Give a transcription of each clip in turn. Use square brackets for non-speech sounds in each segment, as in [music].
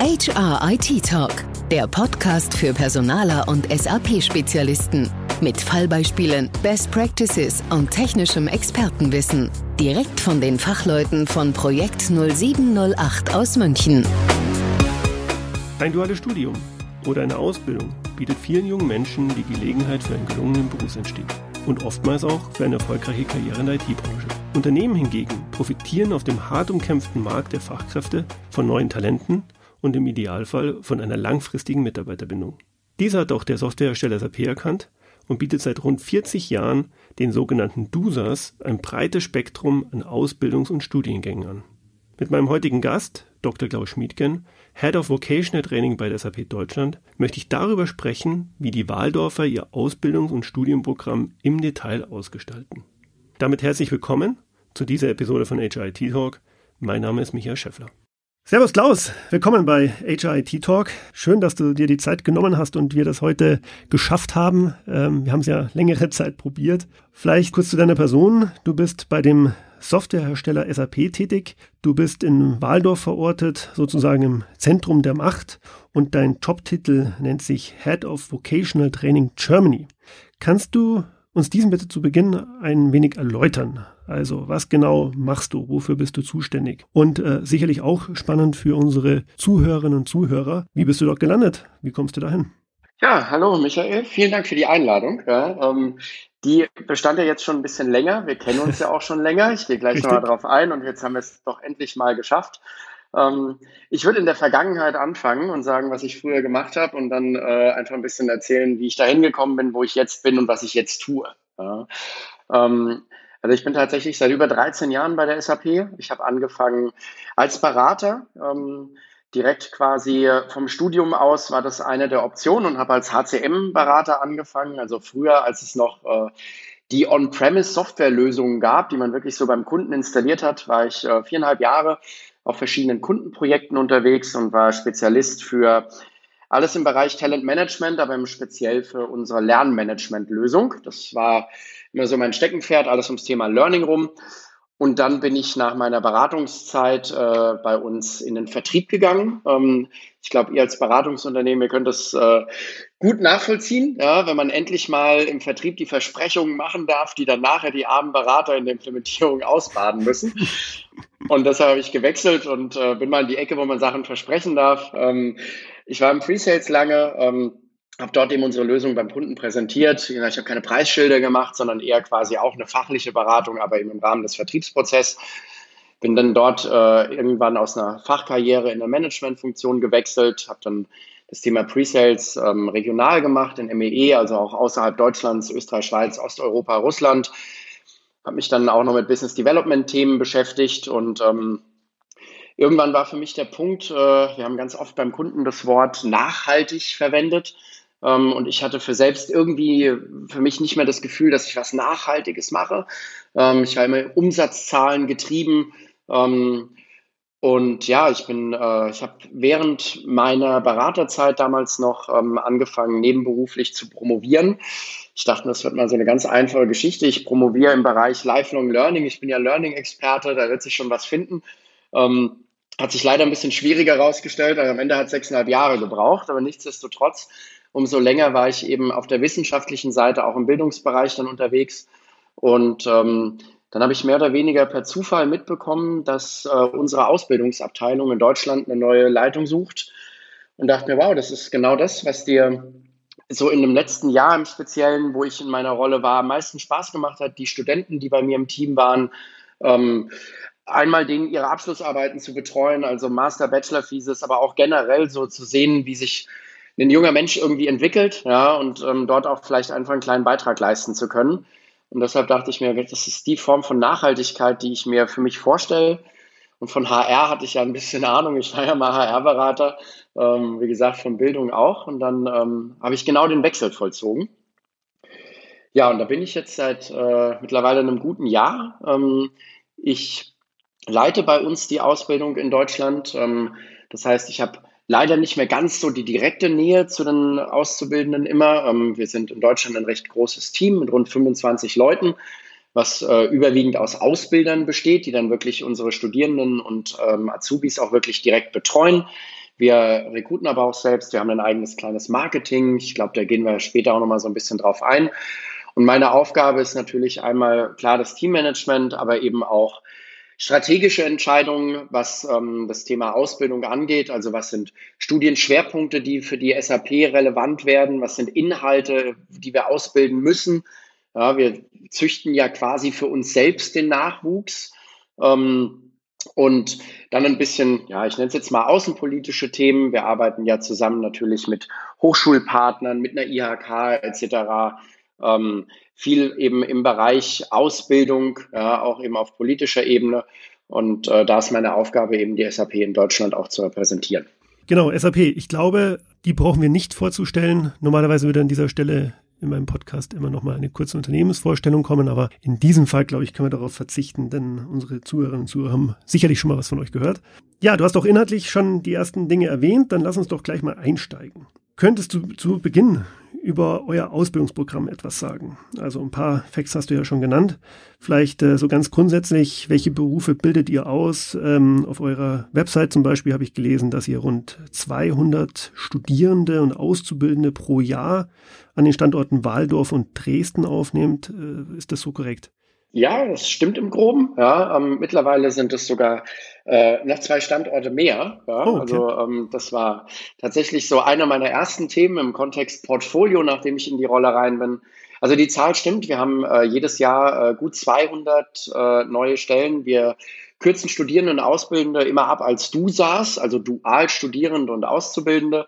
HR IT Talk, der Podcast für Personaler und SAP-Spezialisten. Mit Fallbeispielen, Best Practices und technischem Expertenwissen. Direkt von den Fachleuten von Projekt 0708 aus München. Ein duales Studium oder eine Ausbildung bietet vielen jungen Menschen die Gelegenheit für einen gelungenen Berufseinstieg und oftmals auch für eine erfolgreiche Karriere in der IT-Branche. Unternehmen hingegen profitieren auf dem hart umkämpften Markt der Fachkräfte von neuen Talenten und im Idealfall von einer langfristigen Mitarbeiterbindung. Dies hat auch der Softwarehersteller SAP erkannt und bietet seit rund 40 Jahren den sogenannten DUSAs ein breites Spektrum an Ausbildungs- und Studiengängen an. Mit meinem heutigen Gast, Dr. Klaus Schmiedgen, Head of Vocational Training bei der SAP Deutschland, möchte ich darüber sprechen, wie die Waldorfer ihr Ausbildungs- und Studienprogramm im Detail ausgestalten. Damit herzlich willkommen zu dieser Episode von HIT Talk. Mein Name ist Michael Schäffler. Servus Klaus, willkommen bei HIT Talk. Schön, dass du dir die Zeit genommen hast und wir das heute geschafft haben. Ähm, wir haben es ja längere [laughs] Zeit probiert. Vielleicht kurz zu deiner Person. Du bist bei dem Softwarehersteller SAP tätig. Du bist in Waldorf verortet, sozusagen im Zentrum der Macht und dein Jobtitel nennt sich Head of Vocational Training Germany. Kannst du uns diesen bitte zu Beginn ein wenig erläutern. Also, was genau machst du? Wofür bist du zuständig? Und äh, sicherlich auch spannend für unsere Zuhörerinnen und Zuhörer. Wie bist du dort gelandet? Wie kommst du dahin? Ja, hallo Michael, vielen Dank für die Einladung. Ja, ähm, die bestand ja jetzt schon ein bisschen länger. Wir kennen uns [laughs] ja auch schon länger. Ich gehe gleich nochmal drauf ein und jetzt haben wir es doch endlich mal geschafft. Ähm, ich würde in der Vergangenheit anfangen und sagen, was ich früher gemacht habe und dann äh, einfach ein bisschen erzählen, wie ich da hingekommen bin, wo ich jetzt bin und was ich jetzt tue. Ja. Ähm, also ich bin tatsächlich seit über 13 Jahren bei der SAP. Ich habe angefangen als Berater. Ähm, direkt quasi vom Studium aus war das eine der Optionen und habe als HCM-Berater angefangen. Also früher, als es noch äh, die On-Premise-Software-Lösungen gab, die man wirklich so beim Kunden installiert hat, war ich äh, viereinhalb Jahre auf verschiedenen Kundenprojekten unterwegs und war Spezialist für alles im Bereich Talent Management, aber im speziell für unsere Lernmanagement-Lösung. Das war immer so mein Steckenpferd, alles ums Thema Learning rum. Und dann bin ich nach meiner Beratungszeit äh, bei uns in den Vertrieb gegangen. Ähm, ich glaube, ihr als Beratungsunternehmen, ihr könnt das äh, gut nachvollziehen, ja, wenn man endlich mal im Vertrieb die Versprechungen machen darf, die dann nachher die armen Berater in der Implementierung ausbaden müssen. Und deshalb habe ich gewechselt und äh, bin mal in die Ecke, wo man Sachen versprechen darf. Ähm, ich war im Pre-Sales lange. Ähm, habe dort eben unsere Lösung beim Kunden präsentiert. Ich habe keine Preisschilder gemacht, sondern eher quasi auch eine fachliche Beratung, aber eben im Rahmen des Vertriebsprozesses. Bin dann dort äh, irgendwann aus einer Fachkarriere in der Managementfunktion gewechselt, habe dann das Thema Pre-Sales ähm, regional gemacht in MEE, also auch außerhalb Deutschlands, Österreich, Schweiz, Osteuropa, Russland. Habe mich dann auch noch mit Business Development Themen beschäftigt und ähm, irgendwann war für mich der Punkt, äh, wir haben ganz oft beim Kunden das Wort nachhaltig verwendet. Ähm, und ich hatte für selbst irgendwie für mich nicht mehr das Gefühl, dass ich was Nachhaltiges mache. Ähm, ich war immer Umsatzzahlen getrieben. Ähm, und ja, ich bin, äh, ich habe während meiner Beraterzeit damals noch ähm, angefangen, nebenberuflich zu promovieren. Ich dachte, das wird mal so eine ganz einfache Geschichte. Ich promoviere im Bereich Lifelong Learning. Ich bin ja Learning-Experte, da wird sich schon was finden. Ähm, hat sich leider ein bisschen schwieriger herausgestellt. Am Ende hat es sechseinhalb Jahre gebraucht, aber nichtsdestotrotz umso länger war ich eben auf der wissenschaftlichen Seite auch im Bildungsbereich dann unterwegs. Und ähm, dann habe ich mehr oder weniger per Zufall mitbekommen, dass äh, unsere Ausbildungsabteilung in Deutschland eine neue Leitung sucht und dachte mir, wow, das ist genau das, was dir so in dem letzten Jahr im Speziellen, wo ich in meiner Rolle war, am meisten Spaß gemacht hat. Die Studenten, die bei mir im Team waren, ähm, einmal denen ihre Abschlussarbeiten zu betreuen, also Master, Bachelor Thesis, aber auch generell so zu sehen, wie sich ein junger Mensch irgendwie entwickelt, ja, und ähm, dort auch vielleicht einfach einen kleinen Beitrag leisten zu können. Und deshalb dachte ich mir, das ist die Form von Nachhaltigkeit, die ich mir für mich vorstelle. Und von HR hatte ich ja ein bisschen [laughs] Ahnung. Ich war ja mal HR-Berater, ähm, wie gesagt, von Bildung auch. Und dann ähm, habe ich genau den Wechsel vollzogen. Ja, und da bin ich jetzt seit äh, mittlerweile einem guten Jahr. Ähm, ich leite bei uns die Ausbildung in Deutschland. Ähm, das heißt, ich habe leider nicht mehr ganz so die direkte Nähe zu den Auszubildenden immer. Ähm, wir sind in Deutschland ein recht großes Team mit rund 25 Leuten, was äh, überwiegend aus Ausbildern besteht, die dann wirklich unsere Studierenden und ähm, Azubis auch wirklich direkt betreuen. Wir rekruten aber auch selbst. Wir haben ein eigenes kleines Marketing. Ich glaube, da gehen wir später auch nochmal so ein bisschen drauf ein. Und meine Aufgabe ist natürlich einmal klar das Teammanagement, aber eben auch strategische Entscheidungen, was ähm, das Thema Ausbildung angeht. Also was sind Studienschwerpunkte, die für die SAP relevant werden? Was sind Inhalte, die wir ausbilden müssen? Ja, wir züchten ja quasi für uns selbst den Nachwuchs. Ähm, und dann ein bisschen, ja, ich nenne es jetzt mal außenpolitische Themen. Wir arbeiten ja zusammen natürlich mit Hochschulpartnern, mit einer IHK etc. Ähm, viel eben im Bereich Ausbildung, ja, auch eben auf politischer Ebene. Und äh, da ist meine Aufgabe eben, die SAP in Deutschland auch zu repräsentieren. Genau, SAP. Ich glaube, die brauchen wir nicht vorzustellen. Normalerweise würde an dieser Stelle in meinem Podcast immer noch mal eine kurze Unternehmensvorstellung kommen, aber in diesem Fall, glaube ich, können wir darauf verzichten, denn unsere Zuhörerinnen und Zuhörer haben sicherlich schon mal was von euch gehört. Ja, du hast doch inhaltlich schon die ersten Dinge erwähnt, dann lass uns doch gleich mal einsteigen. Könntest du zu Beginn über euer Ausbildungsprogramm etwas sagen? Also ein paar Facts hast du ja schon genannt. Vielleicht äh, so ganz grundsätzlich, welche Berufe bildet ihr aus? Ähm, auf eurer Website zum Beispiel habe ich gelesen, dass ihr rund 200 Studierende und Auszubildende pro Jahr an den Standorten Waldorf und Dresden aufnehmt. Äh, ist das so korrekt? Ja, das stimmt im Groben. Ja, ähm, mittlerweile sind es sogar äh, noch zwei Standorte mehr. Ja? Oh, okay. Also ähm, das war tatsächlich so einer meiner ersten Themen im Kontext Portfolio, nachdem ich in die Rolle rein bin. Also die Zahl stimmt. Wir haben äh, jedes Jahr äh, gut 200 äh, neue Stellen. Wir kürzen Studierende und Ausbildende immer ab als DUSAs, also dual Studierende und Auszubildende.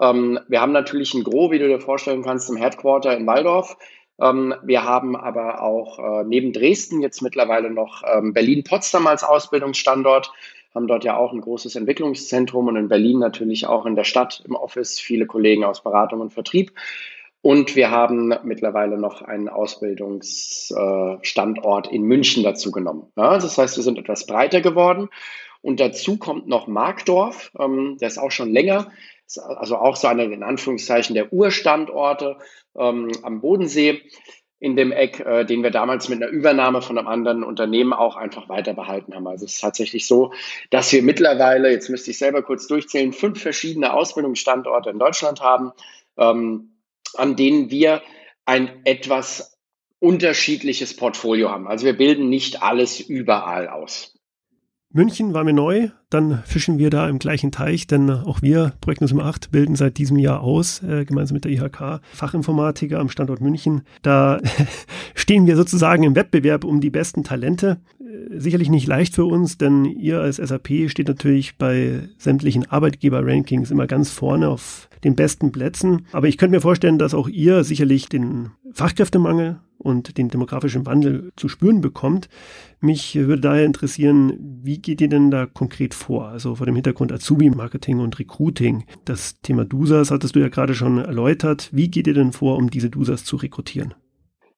Ähm, wir haben natürlich ein Gros, wie du dir vorstellen kannst, im Headquarter in Waldorf. Ähm, wir haben aber auch äh, neben Dresden jetzt mittlerweile noch ähm, Berlin-Potsdam als Ausbildungsstandort, haben dort ja auch ein großes Entwicklungszentrum und in Berlin natürlich auch in der Stadt im Office viele Kollegen aus Beratung und Vertrieb. Und wir haben mittlerweile noch einen Ausbildungsstandort in München dazu genommen. Das heißt, wir sind etwas breiter geworden. Und dazu kommt noch Markdorf, ähm, der ist auch schon länger also auch so einer in Anführungszeichen der Urstandorte ähm, am Bodensee in dem Eck, äh, den wir damals mit einer Übernahme von einem anderen Unternehmen auch einfach weiter behalten haben. Also es ist tatsächlich so, dass wir mittlerweile, jetzt müsste ich selber kurz durchzählen, fünf verschiedene Ausbildungsstandorte in Deutschland haben, ähm, an denen wir ein etwas unterschiedliches Portfolio haben. Also wir bilden nicht alles überall aus. München war mir neu, dann fischen wir da im gleichen Teich, denn auch wir, Projekt 8, bilden seit diesem Jahr aus, äh, gemeinsam mit der IHK, Fachinformatiker am Standort München. Da [laughs] stehen wir sozusagen im Wettbewerb um die besten Talente. Äh, sicherlich nicht leicht für uns, denn ihr als SAP steht natürlich bei sämtlichen Arbeitgeber-Rankings immer ganz vorne auf den besten Plätzen. Aber ich könnte mir vorstellen, dass auch ihr sicherlich den Fachkräftemangel und den demografischen Wandel zu spüren bekommt. Mich würde daher interessieren, wie geht ihr denn da konkret vor? Also vor dem Hintergrund Azubi-Marketing und Recruiting. Das Thema DUSAs hattest du ja gerade schon erläutert. Wie geht ihr denn vor, um diese DUSAs zu rekrutieren?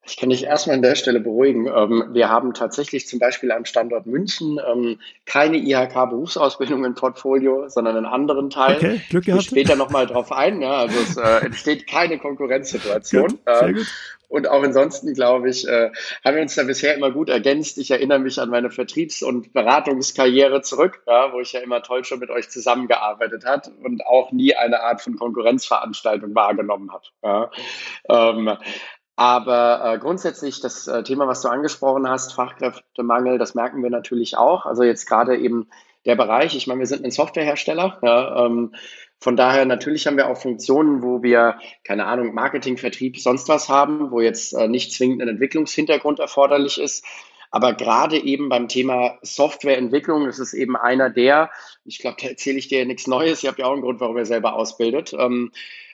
Ich kann dich erstmal an der Stelle beruhigen. Ähm, wir haben tatsächlich zum Beispiel am Standort München ähm, keine IHK-Berufsausbildung im Portfolio, sondern einen anderen Teil. Okay, Glück gehabt. Ich später nochmal drauf ein. Also es äh, entsteht keine Konkurrenzsituation. [laughs] Gut, sehr ähm, gut. Und auch ansonsten, glaube ich, äh, haben wir uns da bisher immer gut ergänzt. Ich erinnere mich an meine Vertriebs- und Beratungskarriere zurück, ja, wo ich ja immer toll schon mit euch zusammengearbeitet hat und auch nie eine Art von Konkurrenzveranstaltung wahrgenommen habe. Ja. Ähm, aber äh, grundsätzlich das äh, Thema, was du angesprochen hast, Fachkräftemangel, das merken wir natürlich auch. Also jetzt gerade eben der Bereich, ich meine, wir sind ein Softwarehersteller. Ja, ähm, von daher natürlich haben wir auch Funktionen, wo wir, keine Ahnung, Marketing, Vertrieb, sonst was haben, wo jetzt äh, nicht zwingend ein Entwicklungshintergrund erforderlich ist. Aber gerade eben beim Thema Softwareentwicklung, das ist eben einer der, ich glaube, da erzähle ich dir nichts Neues, ihr habt ja auch einen Grund, warum ihr selber ausbildet. Ähm,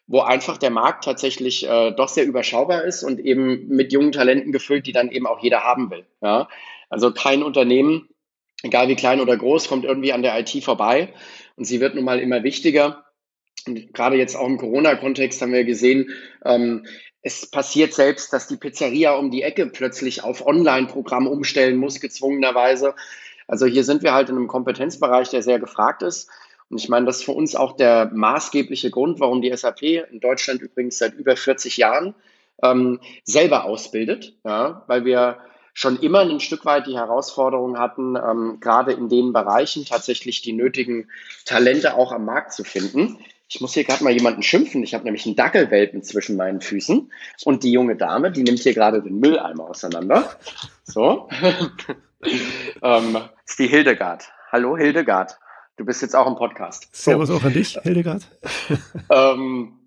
wo einfach der Markt tatsächlich äh, doch sehr überschaubar ist und eben mit jungen Talenten gefüllt, die dann eben auch jeder haben will. Ja? Also kein Unternehmen, egal wie klein oder groß, kommt irgendwie an der IT vorbei und sie wird nun mal immer wichtiger. Und gerade jetzt auch im Corona-Kontext haben wir gesehen, ähm, es passiert selbst, dass die Pizzeria um die Ecke plötzlich auf Online-Programm umstellen muss, gezwungenerweise. Also hier sind wir halt in einem Kompetenzbereich, der sehr gefragt ist. Und ich meine, das ist für uns auch der maßgebliche Grund, warum die SAP in Deutschland übrigens seit über 40 Jahren ähm, selber ausbildet, ja, weil wir schon immer ein Stück weit die Herausforderung hatten, ähm, gerade in den Bereichen tatsächlich die nötigen Talente auch am Markt zu finden. Ich muss hier gerade mal jemanden schimpfen. Ich habe nämlich einen Dackelwelpen zwischen meinen Füßen und die junge Dame, die nimmt hier gerade den Mülleimer auseinander. So. [laughs] ähm, ist die Hildegard. Hallo Hildegard. Du bist jetzt auch im Podcast. Servus so. auch an dich, Hildegard. [laughs] ähm,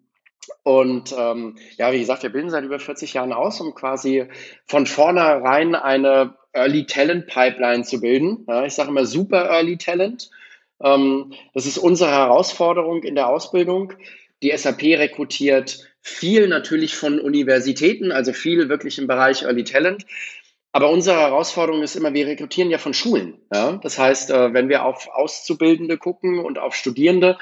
und ähm, ja, wie gesagt, wir bilden seit über 40 Jahren aus, um quasi von vornherein eine Early Talent Pipeline zu bilden. Ja, ich sage immer super Early Talent. Ähm, das ist unsere Herausforderung in der Ausbildung. Die SAP rekrutiert viel natürlich von Universitäten, also viel wirklich im Bereich Early Talent. Aber unsere Herausforderung ist immer, wir rekrutieren ja von Schulen. Ja? Das heißt, äh, wenn wir auf Auszubildende gucken und auf Studierende,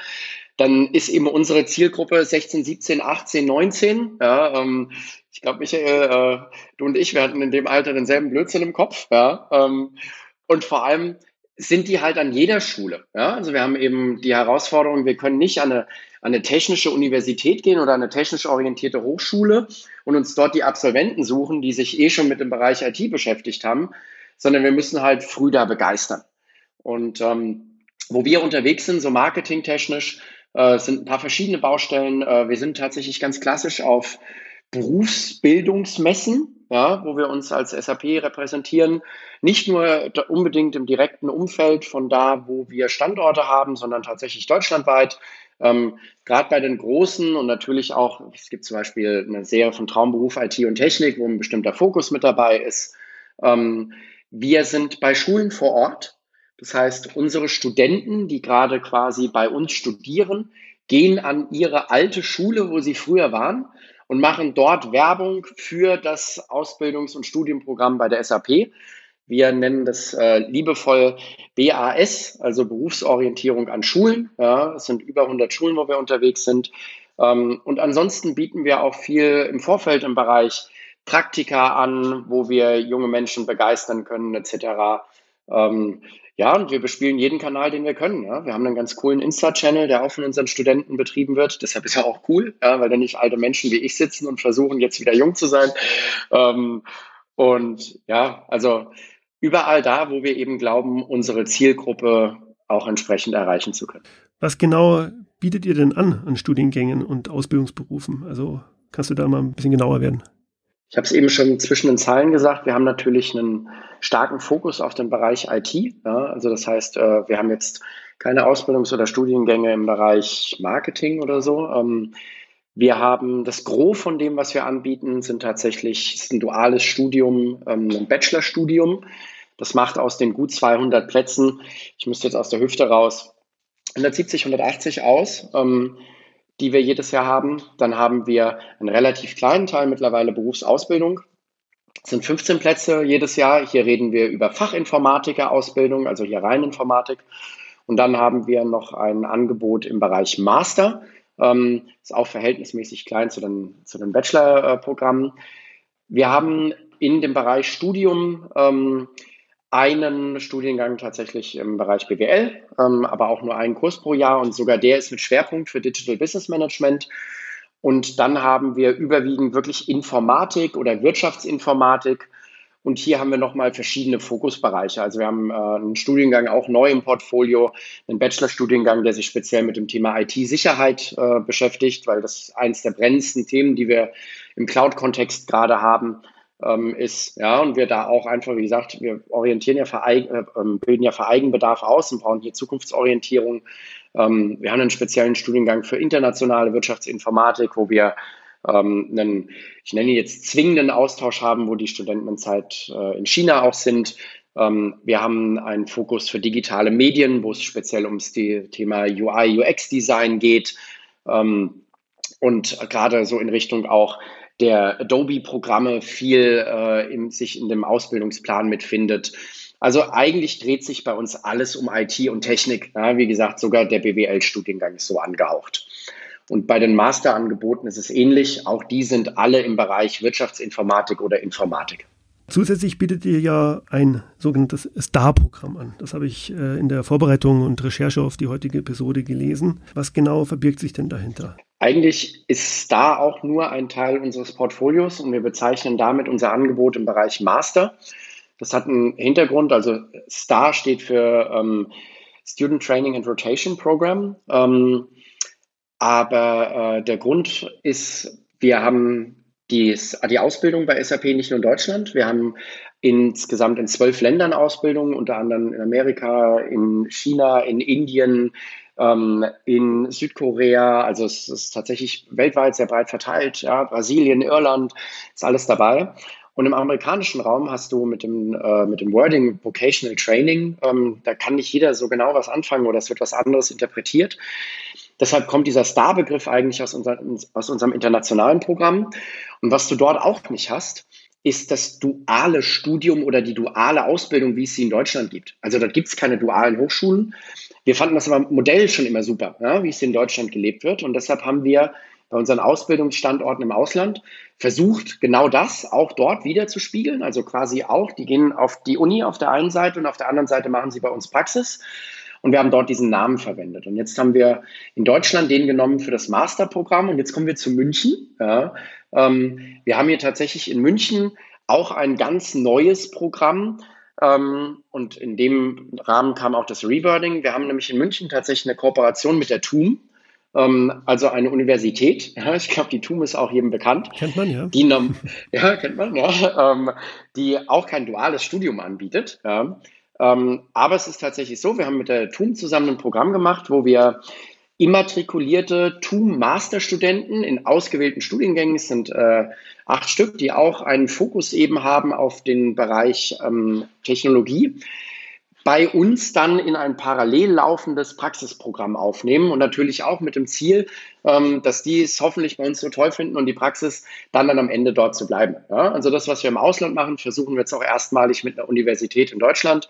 dann ist eben unsere Zielgruppe 16, 17, 18, 19. Ja, ähm, ich glaube, Michael, äh, du und ich, wir hatten in dem Alter denselben Blödsinn im Kopf. Ja, ähm, und vor allem sind die halt an jeder Schule. Ja? Also wir haben eben die Herausforderung, wir können nicht an eine, an eine technische Universität gehen oder eine technisch orientierte Hochschule und uns dort die Absolventen suchen, die sich eh schon mit dem Bereich IT beschäftigt haben, sondern wir müssen halt früh da begeistern. Und ähm, wo wir unterwegs sind, so marketingtechnisch, äh, sind ein paar verschiedene Baustellen. Äh, wir sind tatsächlich ganz klassisch auf Berufsbildungsmessen, ja, wo wir uns als SAP repräsentieren. Nicht nur unbedingt im direkten Umfeld von da, wo wir Standorte haben, sondern tatsächlich deutschlandweit. Ähm, Gerade bei den großen und natürlich auch, es gibt zum Beispiel eine Serie von Traumberuf IT und Technik, wo ein bestimmter Fokus mit dabei ist. Ähm, wir sind bei Schulen vor Ort. Das heißt, unsere Studenten, die gerade quasi bei uns studieren, gehen an ihre alte Schule, wo sie früher waren und machen dort Werbung für das Ausbildungs- und Studienprogramm bei der SAP. Wir nennen das äh, liebevoll BAS, also Berufsorientierung an Schulen. Ja, es sind über 100 Schulen, wo wir unterwegs sind. Ähm, und ansonsten bieten wir auch viel im Vorfeld im Bereich Praktika an, wo wir junge Menschen begeistern können, etc. Ähm, ja, und wir bespielen jeden Kanal, den wir können. Ja. Wir haben einen ganz coolen Insta-Channel, der auch von unseren Studenten betrieben wird. Deshalb ist er auch cool, ja, weil da nicht alte Menschen wie ich sitzen und versuchen, jetzt wieder jung zu sein. Ähm, und ja, also überall da, wo wir eben glauben, unsere Zielgruppe auch entsprechend erreichen zu können. Was genau bietet ihr denn an an Studiengängen und Ausbildungsberufen? Also kannst du da mal ein bisschen genauer werden? Ich habe es eben schon zwischen den Zeilen gesagt, wir haben natürlich einen starken Fokus auf den Bereich IT. Ja, also das heißt, äh, wir haben jetzt keine Ausbildungs- oder Studiengänge im Bereich Marketing oder so. Ähm, wir haben das Gros von dem, was wir anbieten, sind tatsächlich ist ein duales Studium, ähm, ein Bachelorstudium. Das macht aus den gut 200 Plätzen, ich müsste jetzt aus der Hüfte raus, 170, 180 aus. Die wir jedes Jahr haben. Dann haben wir einen relativ kleinen Teil mittlerweile Berufsausbildung. Das sind 15 Plätze jedes Jahr. Hier reden wir über Fachinformatiker-Ausbildung, also hier rein Informatik. Und dann haben wir noch ein Angebot im Bereich Master. Ähm, ist auch verhältnismäßig klein zu den, zu den Bachelor-Programmen. Wir haben in dem Bereich Studium ähm, einen Studiengang tatsächlich im Bereich BWL, ähm, aber auch nur einen Kurs pro Jahr und sogar der ist mit Schwerpunkt für Digital Business Management. Und dann haben wir überwiegend wirklich Informatik oder Wirtschaftsinformatik. Und hier haben wir nochmal verschiedene Fokusbereiche. Also wir haben äh, einen Studiengang auch neu im Portfolio, einen Bachelorstudiengang, der sich speziell mit dem Thema IT-Sicherheit äh, beschäftigt, weil das ist eines der brennendsten Themen, die wir im Cloud-Kontext gerade haben ähm, ist. Ja, und wir da auch einfach, wie gesagt, wir orientieren ja für, äh, ähm, bilden ja für Eigenbedarf aus und brauchen hier Zukunftsorientierung. Ähm, wir haben einen speziellen Studiengang für internationale Wirtschaftsinformatik, wo wir ähm, einen, ich nenne ihn jetzt zwingenden Austausch haben, wo die Studenten Zeit äh, in China auch sind. Ähm, wir haben einen Fokus für digitale Medien, wo es speziell ums Thema UI, UX-Design geht. Ähm, und gerade so in Richtung auch der Adobe-Programme viel äh, in, sich in dem Ausbildungsplan mitfindet. Also eigentlich dreht sich bei uns alles um IT und Technik. Ja, wie gesagt, sogar der BWL-Studiengang ist so angehaucht. Und bei den Masterangeboten ist es ähnlich. Auch die sind alle im Bereich Wirtschaftsinformatik oder Informatik. Zusätzlich bietet ihr ja ein sogenanntes STAR-Programm an. Das habe ich äh, in der Vorbereitung und Recherche auf die heutige Episode gelesen. Was genau verbirgt sich denn dahinter? Eigentlich ist Star auch nur ein Teil unseres Portfolios und wir bezeichnen damit unser Angebot im Bereich Master. Das hat einen Hintergrund, also STAR steht für ähm, Student Training and Rotation Program. Ähm, aber äh, der Grund ist, wir haben die, die Ausbildung bei SAP nicht nur in Deutschland, wir haben insgesamt in zwölf Ländern Ausbildung, unter anderem in Amerika, in China, in Indien, ähm, in Südkorea. Also es ist tatsächlich weltweit sehr breit verteilt. Ja, Brasilien, Irland, ist alles dabei. Und im amerikanischen Raum hast du mit dem, äh, mit dem Wording Vocational Training, ähm, da kann nicht jeder so genau was anfangen oder es wird was anderes interpretiert. Deshalb kommt dieser Star-Begriff eigentlich aus, unser, aus unserem internationalen Programm. Und was du dort auch nicht hast, ist das duale Studium oder die duale Ausbildung, wie es sie in Deutschland gibt. Also da gibt es keine dualen Hochschulen. Wir fanden das Modell schon immer super, ja, wie es in Deutschland gelebt wird. Und deshalb haben wir bei unseren Ausbildungsstandorten im Ausland versucht, genau das auch dort wieder zu spiegeln. Also quasi auch, die gehen auf die Uni auf der einen Seite und auf der anderen Seite machen sie bei uns Praxis. Und wir haben dort diesen Namen verwendet. Und jetzt haben wir in Deutschland den genommen für das Masterprogramm. Und jetzt kommen wir zu München. Ja. Ähm, wir haben hier tatsächlich in München auch ein ganz neues Programm. Ähm, und in dem Rahmen kam auch das Rebirthing. Wir haben nämlich in München tatsächlich eine Kooperation mit der TUM ähm, also eine Universität. Ja, ich glaube, die TUM ist auch jedem bekannt. Kennt man, ja. Die, [laughs] ja, kennt man, ja. Ähm, die auch kein duales Studium anbietet. Ja. Ähm, aber es ist tatsächlich so, wir haben mit der TUM zusammen ein Programm gemacht, wo wir immatrikulierte TUM-Masterstudenten in ausgewählten Studiengängen, es sind äh, acht Stück, die auch einen Fokus eben haben auf den Bereich ähm, Technologie, bei uns dann in ein parallel laufendes Praxisprogramm aufnehmen und natürlich auch mit dem Ziel, ähm, dass die es hoffentlich bei uns so toll finden und die Praxis dann, dann am Ende dort zu bleiben. Also das, was wir im Ausland machen, versuchen wir jetzt auch erstmalig mit einer Universität in Deutschland.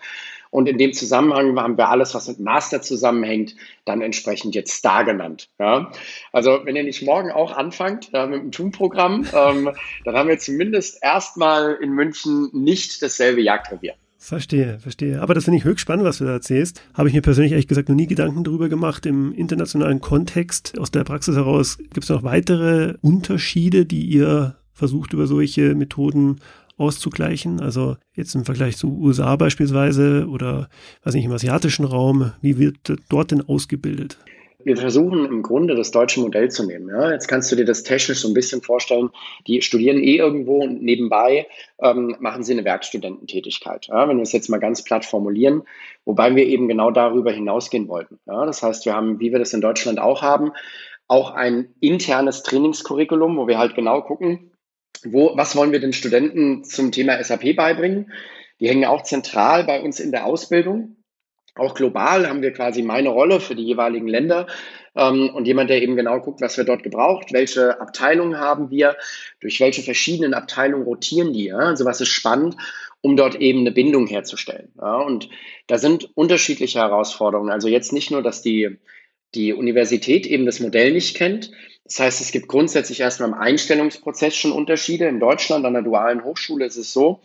Und in dem Zusammenhang haben wir alles, was mit Master zusammenhängt, dann entsprechend jetzt Star genannt. Ja? Also wenn ihr nicht morgen auch anfangt ja, mit dem TUM-Programm, ähm, dann haben wir zumindest erstmal in München nicht dasselbe Jagdrevier. Verstehe, verstehe. Aber das finde ich höchst spannend, was du da erzählst. Habe ich mir persönlich ehrlich gesagt noch nie Gedanken darüber gemacht. Im internationalen Kontext, aus der Praxis heraus, gibt es noch weitere Unterschiede, die ihr versucht, über solche Methoden auszugleichen? Also jetzt im Vergleich zu USA beispielsweise oder, weiß nicht, im asiatischen Raum, wie wird dort denn ausgebildet? Wir versuchen im Grunde das deutsche Modell zu nehmen. Ja? Jetzt kannst du dir das technisch so ein bisschen vorstellen. Die studieren eh irgendwo und nebenbei ähm, machen sie eine Werkstudententätigkeit. Ja? Wenn wir es jetzt mal ganz platt formulieren, wobei wir eben genau darüber hinausgehen wollten. Ja? Das heißt, wir haben, wie wir das in Deutschland auch haben, auch ein internes Trainingscurriculum, wo wir halt genau gucken, wo, was wollen wir den Studenten zum Thema SAP beibringen. Die hängen auch zentral bei uns in der Ausbildung. Auch global haben wir quasi meine Rolle für die jeweiligen Länder ähm, und jemand, der eben genau guckt, was wird dort gebraucht, welche Abteilungen haben wir, durch welche verschiedenen Abteilungen rotieren die. Ja? Also was ist spannend, um dort eben eine Bindung herzustellen. Ja? Und da sind unterschiedliche Herausforderungen. Also jetzt nicht nur, dass die, die Universität eben das Modell nicht kennt. Das heißt, es gibt grundsätzlich erstmal im Einstellungsprozess schon Unterschiede. In Deutschland an der dualen Hochschule ist es so,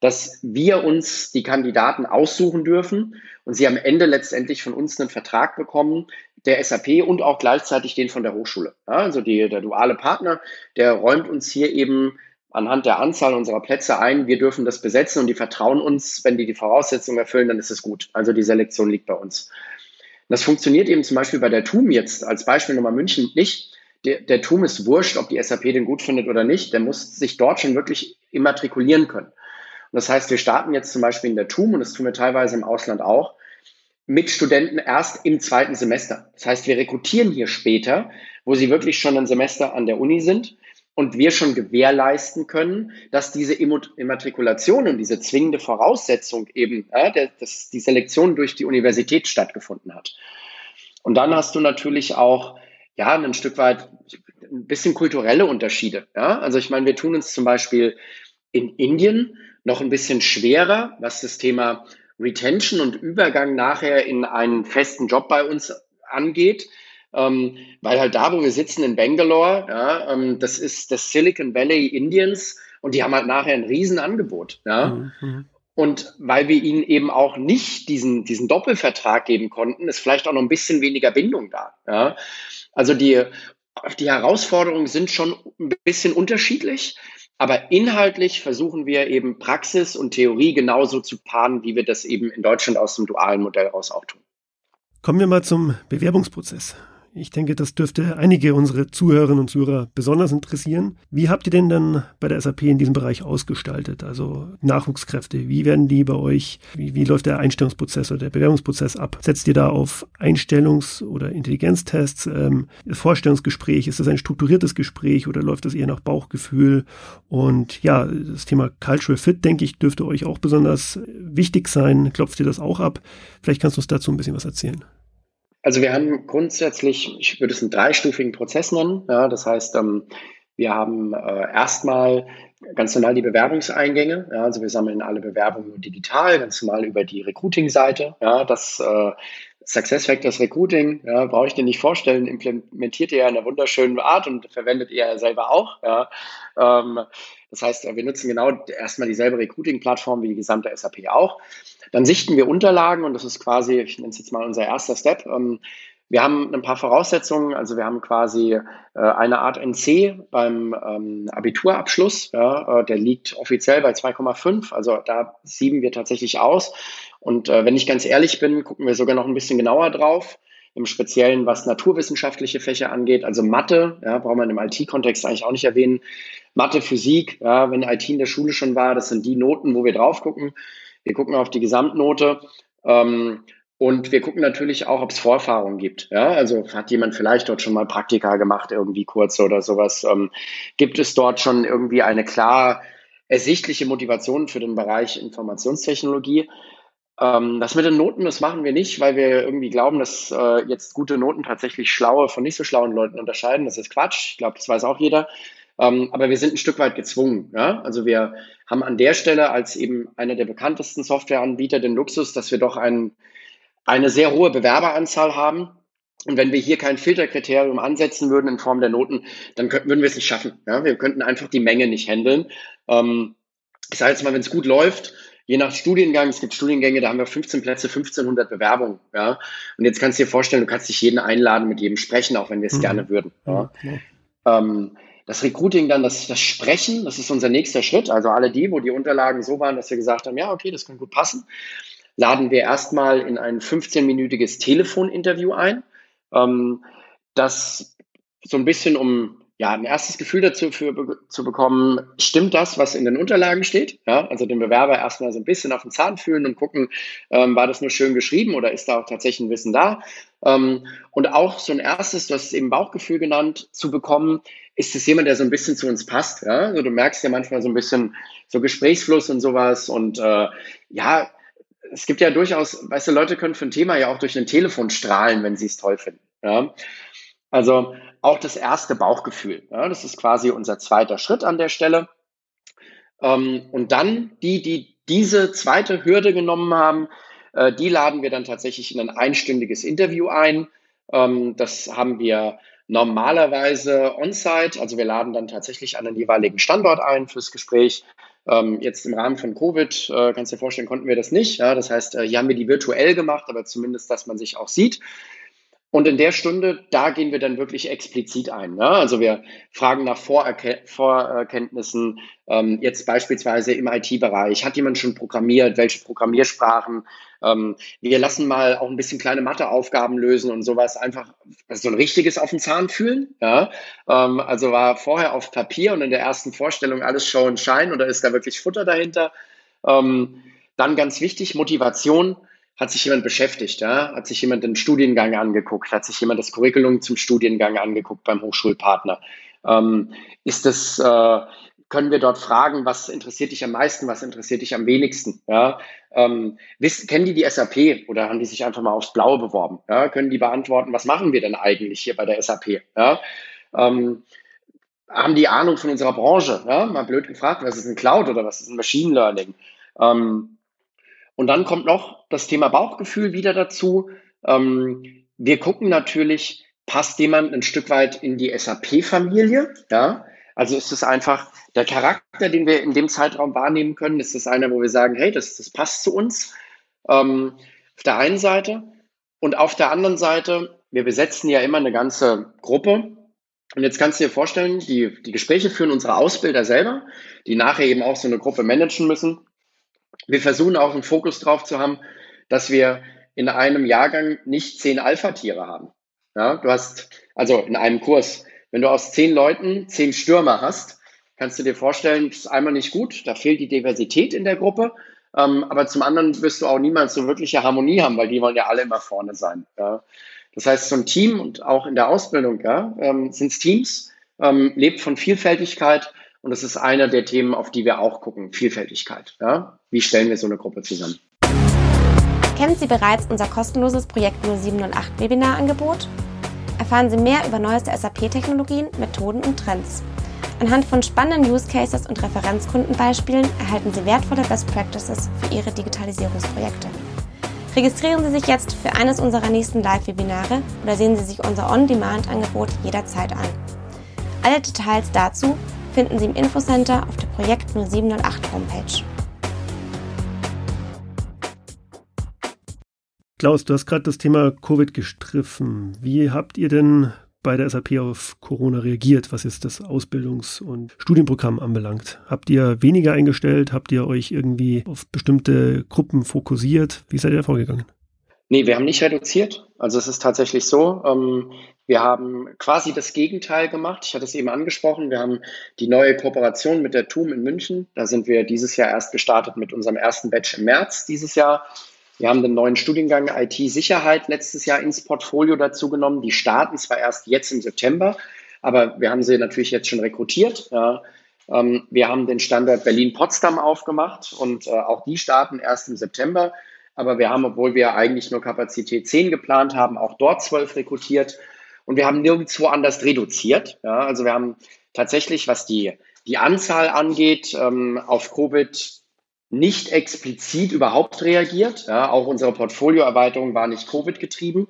dass wir uns die Kandidaten aussuchen dürfen und sie am Ende letztendlich von uns einen Vertrag bekommen, der SAP und auch gleichzeitig den von der Hochschule. Ja, also die, der duale Partner, der räumt uns hier eben anhand der Anzahl unserer Plätze ein, wir dürfen das besetzen und die vertrauen uns, wenn die die Voraussetzungen erfüllen, dann ist es gut. Also die Selektion liegt bei uns. Das funktioniert eben zum Beispiel bei der TUM jetzt als Beispiel Nummer München nicht. Der, der TUM ist wurscht, ob die SAP den gut findet oder nicht. Der muss sich dort schon wirklich immatrikulieren können. Das heißt, wir starten jetzt zum Beispiel in der TUM und das tun wir teilweise im Ausland auch mit Studenten erst im zweiten Semester. Das heißt, wir rekrutieren hier später, wo sie wirklich schon ein Semester an der Uni sind und wir schon gewährleisten können, dass diese Immatrikulation und diese zwingende Voraussetzung eben, äh, dass die Selektion durch die Universität stattgefunden hat. Und dann hast du natürlich auch ja ein Stück weit ein bisschen kulturelle Unterschiede. Ja? Also ich meine, wir tun uns zum Beispiel in Indien noch ein bisschen schwerer, was das Thema Retention und Übergang nachher in einen festen Job bei uns angeht. Ähm, weil halt da, wo wir sitzen in Bangalore, ja, ähm, das ist das Silicon Valley Indiens und die haben halt nachher ein Riesenangebot. Ja. Mhm. Und weil wir ihnen eben auch nicht diesen, diesen Doppelvertrag geben konnten, ist vielleicht auch noch ein bisschen weniger Bindung da. Ja. Also die, die Herausforderungen sind schon ein bisschen unterschiedlich. Aber inhaltlich versuchen wir eben Praxis und Theorie genauso zu paaren, wie wir das eben in Deutschland aus dem dualen Modell raus auch tun. Kommen wir mal zum Bewerbungsprozess. Ich denke, das dürfte einige unserer Zuhörerinnen und Zuhörer besonders interessieren. Wie habt ihr denn dann bei der SAP in diesem Bereich ausgestaltet? Also Nachwuchskräfte, wie werden die bei euch, wie, wie läuft der Einstellungsprozess oder der Bewerbungsprozess ab? Setzt ihr da auf Einstellungs- oder Intelligenztests, ähm, Vorstellungsgespräch? Ist das ein strukturiertes Gespräch oder läuft das eher nach Bauchgefühl? Und ja, das Thema Cultural Fit, denke ich, dürfte euch auch besonders wichtig sein. Klopft ihr das auch ab? Vielleicht kannst du uns dazu ein bisschen was erzählen. Also wir haben grundsätzlich, ich würde es einen dreistufigen Prozess nennen. Ja, das heißt, ähm, wir haben äh, erstmal ganz normal die Bewerbungseingänge. Ja, also wir sammeln alle Bewerbungen nur digital, ganz normal über die Recruiting-Seite. Ja, das äh, SuccessFactors Recruiting, ja, brauche ich dir nicht vorstellen, implementiert ihr in einer wunderschönen Art und verwendet ihr selber auch. Ja. Ähm, das heißt, wir nutzen genau erstmal dieselbe Recruiting-Plattform wie die gesamte SAP auch. Dann sichten wir Unterlagen und das ist quasi, ich nenne es jetzt mal unser erster Step. Ähm, wir haben ein paar Voraussetzungen, also wir haben quasi äh, eine Art NC beim ähm, Abiturabschluss, äh, der liegt offiziell bei 2,5, also da sieben wir tatsächlich aus. Und äh, wenn ich ganz ehrlich bin, gucken wir sogar noch ein bisschen genauer drauf im Speziellen was naturwissenschaftliche Fächer angeht, also Mathe, ja, braucht man im IT-Kontext eigentlich auch nicht erwähnen. Mathe, Physik, ja, wenn IT in der Schule schon war, das sind die Noten, wo wir drauf gucken. Wir gucken auf die Gesamtnote. Ähm, und wir gucken natürlich auch, ob es Vorerfahrungen gibt. Ja, also hat jemand vielleicht dort schon mal Praktika gemacht, irgendwie kurz oder sowas. Ähm, gibt es dort schon irgendwie eine klar ersichtliche Motivation für den Bereich Informationstechnologie? Ähm, das mit den Noten, das machen wir nicht, weil wir irgendwie glauben, dass äh, jetzt gute Noten tatsächlich schlaue von nicht so schlauen Leuten unterscheiden. Das ist Quatsch. Ich glaube, das weiß auch jeder. Ähm, aber wir sind ein Stück weit gezwungen. Ja? Also wir haben an der Stelle als eben einer der bekanntesten Softwareanbieter den Luxus, dass wir doch ein, eine sehr hohe Bewerberanzahl haben. Und wenn wir hier kein Filterkriterium ansetzen würden in Form der Noten, dann könnten, würden wir es nicht schaffen. Ja? Wir könnten einfach die Menge nicht handeln. Ähm, ich sage jetzt mal, wenn es gut läuft, je nach Studiengang, es gibt Studiengänge, da haben wir 15 Plätze, 1500 Bewerbungen. Ja? Und jetzt kannst du dir vorstellen, du kannst dich jeden einladen, mit jedem sprechen, auch wenn wir es mhm. gerne würden. Ja? Mhm. Ähm, das Recruiting dann, das, das Sprechen, das ist unser nächster Schritt. Also alle die, wo die Unterlagen so waren, dass wir gesagt haben, ja, okay, das kann gut passen, laden wir erstmal in ein 15-minütiges Telefoninterview ein. Ähm, das so ein bisschen um ja, ein erstes Gefühl dazu für, zu bekommen, stimmt das, was in den Unterlagen steht? Ja, also den Bewerber erstmal so ein bisschen auf den Zahn fühlen und gucken, ähm, war das nur schön geschrieben oder ist da auch tatsächlich ein Wissen da? Ähm, und auch so ein erstes, du hast es eben Bauchgefühl genannt, zu bekommen, ist es jemand, der so ein bisschen zu uns passt? Ja? Also du merkst ja manchmal so ein bisschen so Gesprächsfluss und sowas und äh, ja, es gibt ja durchaus, weißt du, Leute können für ein Thema ja auch durch ein Telefon strahlen, wenn sie es toll finden. Ja? Also auch das erste Bauchgefühl. Ja, das ist quasi unser zweiter Schritt an der Stelle. Ähm, und dann die, die diese zweite Hürde genommen haben, äh, die laden wir dann tatsächlich in ein einstündiges Interview ein. Ähm, das haben wir normalerweise on-site, also wir laden dann tatsächlich an den jeweiligen Standort ein fürs Gespräch. Ähm, jetzt im Rahmen von Covid, äh, kannst du dir vorstellen, konnten wir das nicht. Ja? Das heißt, äh, hier haben wir die virtuell gemacht, aber zumindest, dass man sich auch sieht. Und in der Stunde, da gehen wir dann wirklich explizit ein. Ne? Also wir fragen nach Vorerke Vorerkenntnissen, ähm, jetzt beispielsweise im IT-Bereich. Hat jemand schon programmiert? Welche Programmiersprachen? Ähm, wir lassen mal auch ein bisschen kleine Matheaufgaben lösen und sowas. Einfach so ein richtiges auf den Zahn fühlen. Ja? Ähm, also war vorher auf Papier und in der ersten Vorstellung alles Show und Shine oder ist da wirklich Futter dahinter? Ähm, dann ganz wichtig, Motivation hat sich jemand beschäftigt, ja? hat sich jemand den Studiengang angeguckt, hat sich jemand das Curriculum zum Studiengang angeguckt beim Hochschulpartner. Ähm, ist das, äh, können wir dort fragen, was interessiert dich am meisten, was interessiert dich am wenigsten? Ja? Ähm, wissen, kennen die die SAP oder haben die sich einfach mal aufs Blaue beworben? Ja? Können die beantworten, was machen wir denn eigentlich hier bei der SAP? Ja? Ähm, haben die Ahnung von unserer Branche? Ja? Mal blöd gefragt, was ist ein Cloud oder was ist ein Machine Learning? Ähm, und dann kommt noch das Thema Bauchgefühl wieder dazu. Ähm, wir gucken natürlich, passt jemand ein Stück weit in die SAP-Familie? Ja? Also ist es einfach der Charakter, den wir in dem Zeitraum wahrnehmen können, ist es einer, wo wir sagen, hey, das, das passt zu uns. Ähm, auf der einen Seite. Und auf der anderen Seite, wir besetzen ja immer eine ganze Gruppe Und jetzt kannst du dir vorstellen, die, die Gespräche führen unsere Ausbilder selber, die nachher eben auch so eine Gruppe managen müssen. Wir versuchen auch einen Fokus drauf zu haben, dass wir in einem Jahrgang nicht zehn Alpha-Tiere haben. Ja, du hast, also in einem Kurs, wenn du aus zehn Leuten zehn Stürmer hast, kannst du dir vorstellen, das ist einmal nicht gut, da fehlt die Diversität in der Gruppe, ähm, aber zum anderen wirst du auch niemals so wirkliche Harmonie haben, weil die wollen ja alle immer vorne sein. Ja. Das heißt, so ein Team und auch in der Ausbildung ja, ähm, sind es Teams, ähm, lebt von Vielfältigkeit und das ist einer der Themen, auf die wir auch gucken, Vielfältigkeit. Ja. Wie stellen wir so eine Gruppe zusammen? Kennen Sie bereits unser kostenloses Projekt 0708 Webinarangebot? Erfahren Sie mehr über neueste SAP-Technologien, Methoden und Trends. Anhand von spannenden Use Cases und Referenzkundenbeispielen erhalten Sie wertvolle Best Practices für Ihre Digitalisierungsprojekte. Registrieren Sie sich jetzt für eines unserer nächsten Live-Webinare oder sehen Sie sich unser On-Demand-Angebot jederzeit an. Alle Details dazu finden Sie im Infocenter auf der Projekt 0708 Homepage. Klaus, du hast gerade das Thema Covid gestriffen. Wie habt ihr denn bei der SAP auf Corona reagiert, was jetzt das Ausbildungs- und Studienprogramm anbelangt? Habt ihr weniger eingestellt? Habt ihr euch irgendwie auf bestimmte Gruppen fokussiert? Wie seid ihr da vorgegangen? Nee, wir haben nicht reduziert. Also es ist tatsächlich so, ähm, wir haben quasi das Gegenteil gemacht. Ich hatte es eben angesprochen. Wir haben die neue Kooperation mit der TUM in München. Da sind wir dieses Jahr erst gestartet mit unserem ersten Batch im März dieses Jahr. Wir haben den neuen Studiengang IT-Sicherheit letztes Jahr ins Portfolio dazu genommen. Die starten zwar erst jetzt im September, aber wir haben sie natürlich jetzt schon rekrutiert. Ja. Ähm, wir haben den Standort Berlin-Potsdam aufgemacht und äh, auch die starten erst im September. Aber wir haben, obwohl wir eigentlich nur Kapazität 10 geplant haben, auch dort 12 rekrutiert. Und wir haben nirgendwo anders reduziert. Ja. Also wir haben tatsächlich, was die, die Anzahl angeht, ähm, auf Covid nicht explizit überhaupt reagiert. Ja, auch unsere Portfolioerweiterung war nicht Covid getrieben.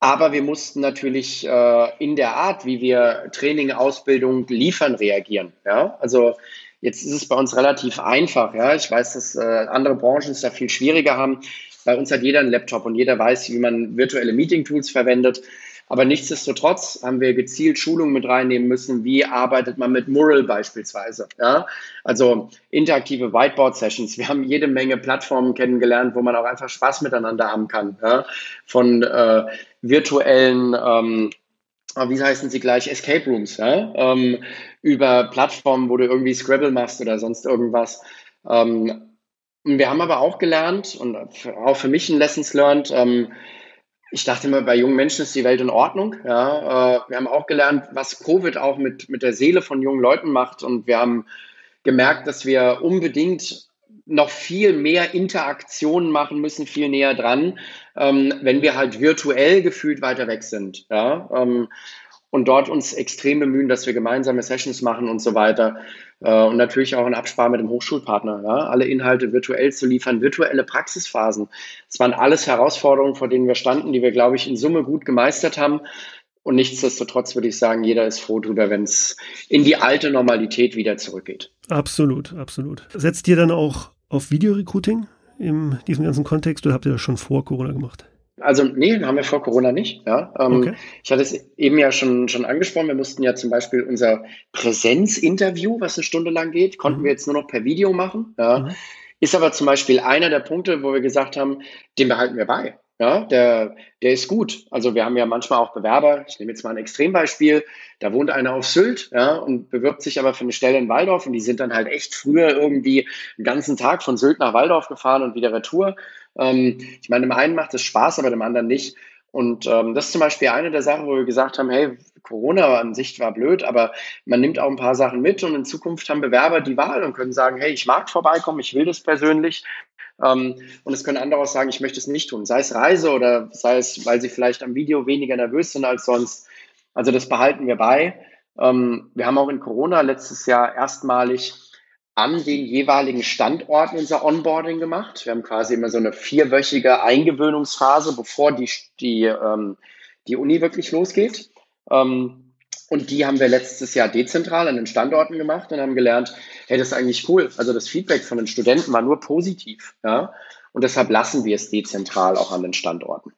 Aber wir mussten natürlich äh, in der Art, wie wir Training, Ausbildung liefern, reagieren. Ja? Also jetzt ist es bei uns relativ einfach. Ja? Ich weiß, dass äh, andere Branchen es da viel schwieriger haben. Bei uns hat jeder einen Laptop und jeder weiß, wie man virtuelle Meeting-Tools verwendet. Aber nichtsdestotrotz haben wir gezielt Schulungen mit reinnehmen müssen. Wie arbeitet man mit Mural beispielsweise? Ja? Also interaktive Whiteboard-Sessions. Wir haben jede Menge Plattformen kennengelernt, wo man auch einfach Spaß miteinander haben kann. Ja? Von äh, virtuellen, ähm, wie heißen sie gleich, Escape Rooms, ja? ähm, über Plattformen, wo du irgendwie Scrabble machst oder sonst irgendwas. Ähm, wir haben aber auch gelernt und auch für mich ein Lessons learned, ähm, ich dachte immer, bei jungen Menschen ist die Welt in Ordnung. Ja, äh, wir haben auch gelernt, was Covid auch mit, mit der Seele von jungen Leuten macht. Und wir haben gemerkt, dass wir unbedingt noch viel mehr Interaktionen machen müssen, viel näher dran, ähm, wenn wir halt virtuell gefühlt weiter weg sind. Ja, ähm, und dort uns extrem bemühen, dass wir gemeinsame Sessions machen und so weiter. Äh, und natürlich auch in Absprache mit dem Hochschulpartner, ja, alle Inhalte virtuell zu liefern, virtuelle Praxisphasen. Das waren alles Herausforderungen, vor denen wir standen, die wir, glaube ich, in Summe gut gemeistert haben. Und nichtsdestotrotz würde ich sagen, jeder ist froh darüber, wenn es in die alte Normalität wieder zurückgeht. Absolut, absolut. Setzt ihr dann auch auf Videorecruiting in diesem ganzen Kontext oder habt ihr das schon vor Corona gemacht? Also nee, haben wir vor Corona nicht. Ja. Ähm, okay. Ich hatte es eben ja schon, schon angesprochen. Wir mussten ja zum Beispiel unser Präsenzinterview, was eine Stunde lang geht, konnten mhm. wir jetzt nur noch per Video machen. Ja. Mhm. Ist aber zum Beispiel einer der Punkte, wo wir gesagt haben, den behalten wir bei. Ja, der, der ist gut. Also wir haben ja manchmal auch Bewerber, ich nehme jetzt mal ein Extrembeispiel, da wohnt einer auf Sylt ja, und bewirbt sich aber für eine Stelle in Waldorf und die sind dann halt echt früher irgendwie einen ganzen Tag von Sylt nach Waldorf gefahren und wieder retour. Ähm, ich meine, dem einen macht es Spaß, aber dem anderen nicht. Und ähm, das ist zum Beispiel eine der Sachen, wo wir gesagt haben, hey, Corona an sich war blöd, aber man nimmt auch ein paar Sachen mit und in Zukunft haben Bewerber die Wahl und können sagen, hey, ich mag vorbeikommen, ich will das persönlich. Ähm, und es können andere auch sagen, ich möchte es nicht tun, sei es Reise oder sei es, weil sie vielleicht am Video weniger nervös sind als sonst. Also das behalten wir bei. Ähm, wir haben auch in Corona letztes Jahr erstmalig an den jeweiligen Standorten unser Onboarding gemacht. Wir haben quasi immer so eine vierwöchige Eingewöhnungsphase, bevor die, die, ähm, die Uni wirklich losgeht. Ähm, und die haben wir letztes Jahr dezentral an den Standorten gemacht und haben gelernt, hey, das ist eigentlich cool. Also das Feedback von den Studenten war nur positiv. Ja? Und deshalb lassen wir es dezentral auch an den Standorten.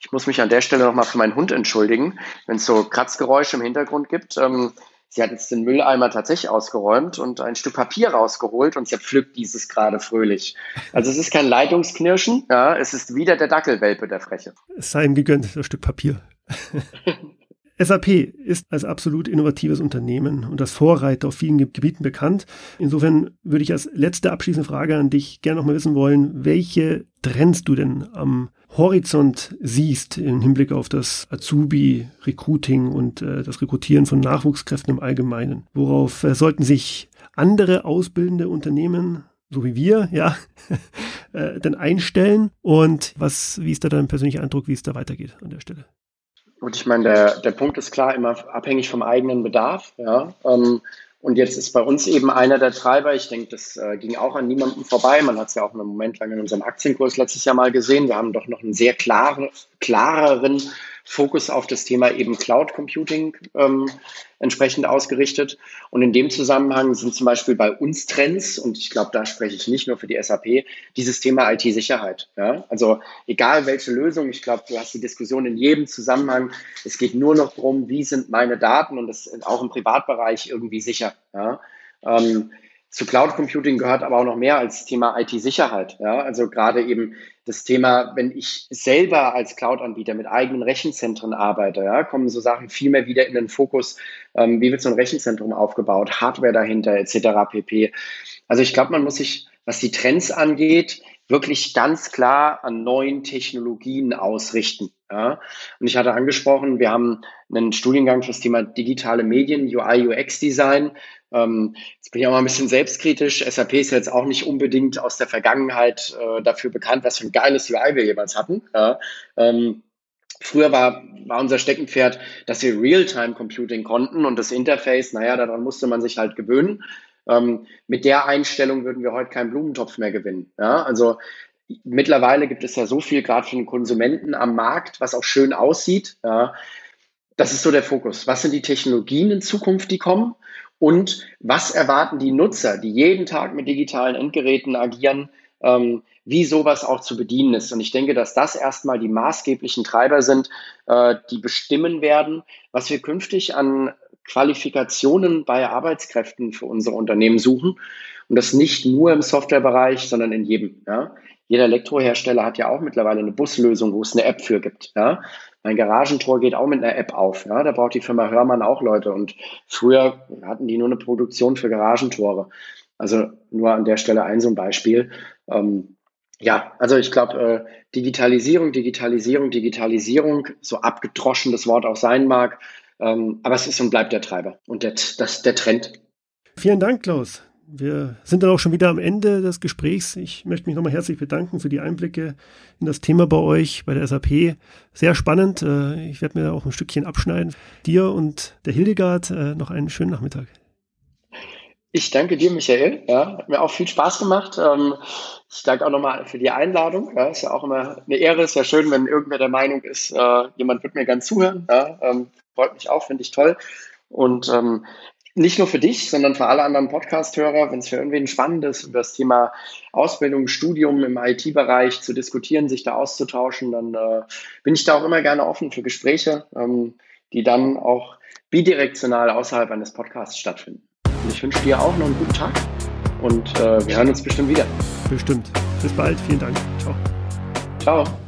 Ich muss mich an der Stelle nochmal für meinen Hund entschuldigen, wenn es so Kratzgeräusche im Hintergrund gibt. Ähm, sie hat jetzt den Mülleimer tatsächlich ausgeräumt und ein Stück Papier rausgeholt und zerpflückt dieses gerade fröhlich. Also es ist kein Leitungsknirschen, ja, es ist wieder der Dackelwelpe der Freche. Es sei ihm gegönnt, das Stück Papier. [laughs] SAP ist als absolut innovatives Unternehmen und als Vorreiter auf vielen Gebieten bekannt. Insofern würde ich als letzte abschließende Frage an dich gerne nochmal wissen wollen, welche Trends du denn am Horizont siehst im Hinblick auf das Azubi-Recruiting und äh, das Rekrutieren von Nachwuchskräften im Allgemeinen. Worauf äh, sollten sich andere ausbildende Unternehmen so wie wir, ja, [laughs] äh, denn einstellen und was, wie ist da dein persönlicher Eindruck, wie es da weitergeht an der Stelle? Und ich meine, der, der Punkt ist klar, immer abhängig vom eigenen Bedarf. Ja. Ähm, und jetzt ist bei uns eben einer der Treiber, ich denke, das äh, ging auch an niemandem vorbei. Man hat es ja auch einen Moment lang in unserem Aktienkurs letztes Jahr mal gesehen. Wir haben doch noch einen sehr klaren, klareren Fokus auf das Thema eben Cloud Computing ähm, entsprechend ausgerichtet. Und in dem Zusammenhang sind zum Beispiel bei uns Trends, und ich glaube, da spreche ich nicht nur für die SAP, dieses Thema IT-Sicherheit. Ja? Also egal welche Lösung, ich glaube, du hast die Diskussion in jedem Zusammenhang. Es geht nur noch darum, wie sind meine Daten und das auch im Privatbereich irgendwie sicher. Ja? Ähm, zu Cloud Computing gehört aber auch noch mehr als Thema IT-Sicherheit. Ja? Also gerade eben das Thema, wenn ich selber als Cloud-Anbieter mit eigenen Rechenzentren arbeite, ja, kommen so Sachen viel mehr wieder in den Fokus. Ähm, wie wird so ein Rechenzentrum aufgebaut, Hardware dahinter etc. pp. Also ich glaube, man muss sich, was die Trends angeht, wirklich ganz klar an neuen Technologien ausrichten. Ja. Und ich hatte angesprochen, wir haben einen Studiengang für das Thema digitale Medien, UI, UX Design. Ähm, jetzt bin ich auch mal ein bisschen selbstkritisch. SAP ist jetzt auch nicht unbedingt aus der Vergangenheit äh, dafür bekannt, was für ein geiles UI wir jemals hatten. Ja. Ähm, Früher war, war unser Steckenpferd, dass wir Real-Time-Computing konnten und das Interface, naja, daran musste man sich halt gewöhnen. Ähm, mit der Einstellung würden wir heute keinen Blumentopf mehr gewinnen. Ja? Also mittlerweile gibt es ja so viel gerade für den Konsumenten am Markt, was auch schön aussieht. Ja? Das ist so der Fokus. Was sind die Technologien in Zukunft, die kommen? Und was erwarten die Nutzer, die jeden Tag mit digitalen Endgeräten agieren, ähm, wie sowas auch zu bedienen ist. Und ich denke, dass das erstmal die maßgeblichen Treiber sind, äh, die bestimmen werden, was wir künftig an Qualifikationen bei Arbeitskräften für unsere Unternehmen suchen. Und das nicht nur im Softwarebereich, sondern in jedem. Ja. Jeder Elektrohersteller hat ja auch mittlerweile eine Buslösung, wo es eine App für gibt. Ja. Mein Garagentor geht auch mit einer App auf. Ja. Da braucht die Firma Hörmann auch Leute. Und früher hatten die nur eine Produktion für Garagentore. Also nur an der Stelle ein so ein Beispiel. Ähm, ja, also ich glaube, äh, Digitalisierung, Digitalisierung, Digitalisierung, so abgedroschen das Wort auch sein mag, ähm, aber es ist und bleibt der Treiber und der, das, der Trend. Vielen Dank, Klaus. Wir sind dann auch schon wieder am Ende des Gesprächs. Ich möchte mich nochmal herzlich bedanken für die Einblicke in das Thema bei euch, bei der SAP. Sehr spannend. Äh, ich werde mir auch ein Stückchen abschneiden. Dir und der Hildegard äh, noch einen schönen Nachmittag. Ich danke dir, Michael. Ja, hat mir auch viel Spaß gemacht. Ähm, ich danke auch nochmal für die Einladung. Ja, ist ja auch immer eine Ehre. Ist ja schön, wenn irgendwer der Meinung ist, äh, jemand wird mir gern zuhören. Ja, ähm, freut mich auch, finde ich toll. Und ähm, nicht nur für dich, sondern für alle anderen Podcast-Hörer, wenn es für irgendwen spannend ist, über das Thema Ausbildung, Studium im IT-Bereich zu diskutieren, sich da auszutauschen, dann äh, bin ich da auch immer gerne offen für Gespräche, ähm, die dann auch bidirektional außerhalb eines Podcasts stattfinden. Und ich wünsche dir auch noch einen guten Tag und äh, wir hören uns bestimmt wieder. Bestimmt. Bis bald. Vielen Dank. Ciao. Ciao.